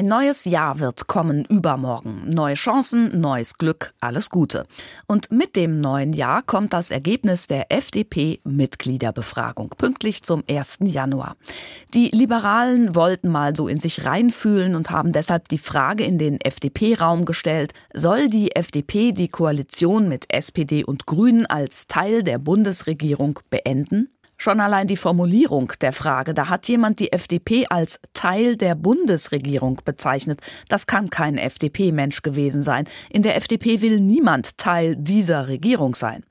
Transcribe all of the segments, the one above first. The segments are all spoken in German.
Ein neues Jahr wird kommen übermorgen. Neue Chancen, neues Glück, alles Gute. Und mit dem neuen Jahr kommt das Ergebnis der FDP-Mitgliederbefragung, pünktlich zum 1. Januar. Die Liberalen wollten mal so in sich reinfühlen und haben deshalb die Frage in den FDP-Raum gestellt, soll die FDP die Koalition mit SPD und Grünen als Teil der Bundesregierung beenden? Schon allein die Formulierung der Frage, da hat jemand die FDP als Teil der Bundesregierung bezeichnet. Das kann kein FDP-Mensch gewesen sein. In der FDP will niemand Teil dieser Regierung sein.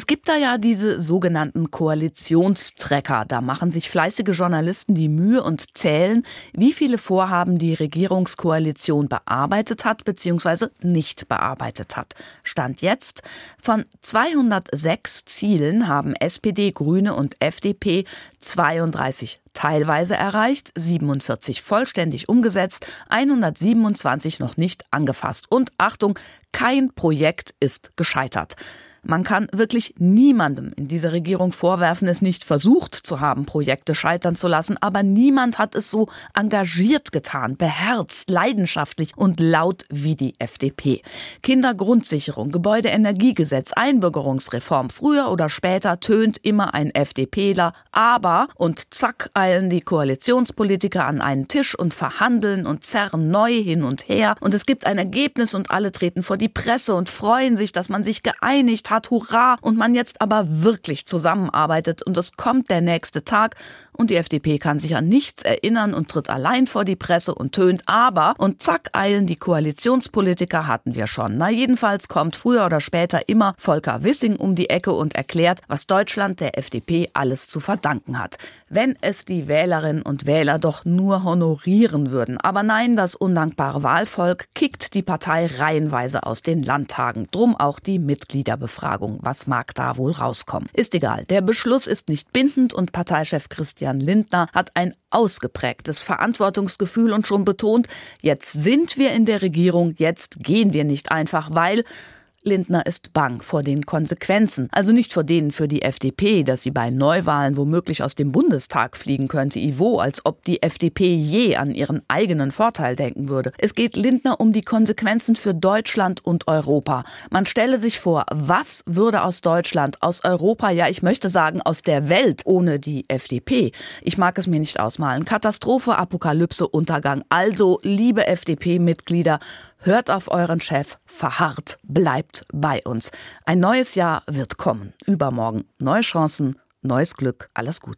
Es gibt da ja diese sogenannten Koalitionstrecker. Da machen sich fleißige Journalisten die Mühe und zählen, wie viele Vorhaben die Regierungskoalition bearbeitet hat bzw. nicht bearbeitet hat. Stand jetzt von 206 Zielen haben SPD, Grüne und FDP 32 teilweise erreicht, 47 vollständig umgesetzt, 127 noch nicht angefasst. Und Achtung, kein Projekt ist gescheitert. Man kann wirklich niemandem in dieser Regierung vorwerfen, es nicht versucht zu haben, Projekte scheitern zu lassen, aber niemand hat es so engagiert getan, beherzt, leidenschaftlich und laut wie die FDP. Kindergrundsicherung, Gebäudeenergiegesetz, Einbürgerungsreform, früher oder später tönt immer ein FDPler, aber und zack eilen die Koalitionspolitiker an einen Tisch und verhandeln und zerren neu hin und her und es gibt ein Ergebnis und alle treten vor die Presse und freuen sich, dass man sich geeinigt hat, hurra, und man jetzt aber wirklich zusammenarbeitet und es kommt der nächste Tag und die FDP kann sich an nichts erinnern und tritt allein vor die Presse und tönt aber und zack eilen die Koalitionspolitiker hatten wir schon. Na jedenfalls kommt früher oder später immer Volker Wissing um die Ecke und erklärt, was Deutschland der FDP alles zu verdanken hat. Wenn es die Wählerinnen und Wähler doch nur honorieren würden. Aber nein, das undankbare Wahlvolk kickt die Partei reihenweise aus den Landtagen. Drum auch die Mitgliederbefragung. Was mag da wohl rauskommen? Ist egal. Der Beschluss ist nicht bindend und Parteichef Christian Christian Lindner hat ein ausgeprägtes Verantwortungsgefühl und schon betont, jetzt sind wir in der Regierung, jetzt gehen wir nicht einfach, weil Lindner ist bang vor den Konsequenzen, also nicht vor denen für die FDP, dass sie bei Neuwahlen womöglich aus dem Bundestag fliegen könnte, Ivo, als ob die FDP je an ihren eigenen Vorteil denken würde. Es geht Lindner um die Konsequenzen für Deutschland und Europa. Man stelle sich vor, was würde aus Deutschland, aus Europa, ja, ich möchte sagen, aus der Welt ohne die FDP? Ich mag es mir nicht ausmalen. Katastrophe, Apokalypse, Untergang. Also, liebe FDP-Mitglieder, Hört auf euren Chef, verharrt, bleibt bei uns. Ein neues Jahr wird kommen. Übermorgen neue Chancen, neues Glück, alles Gute.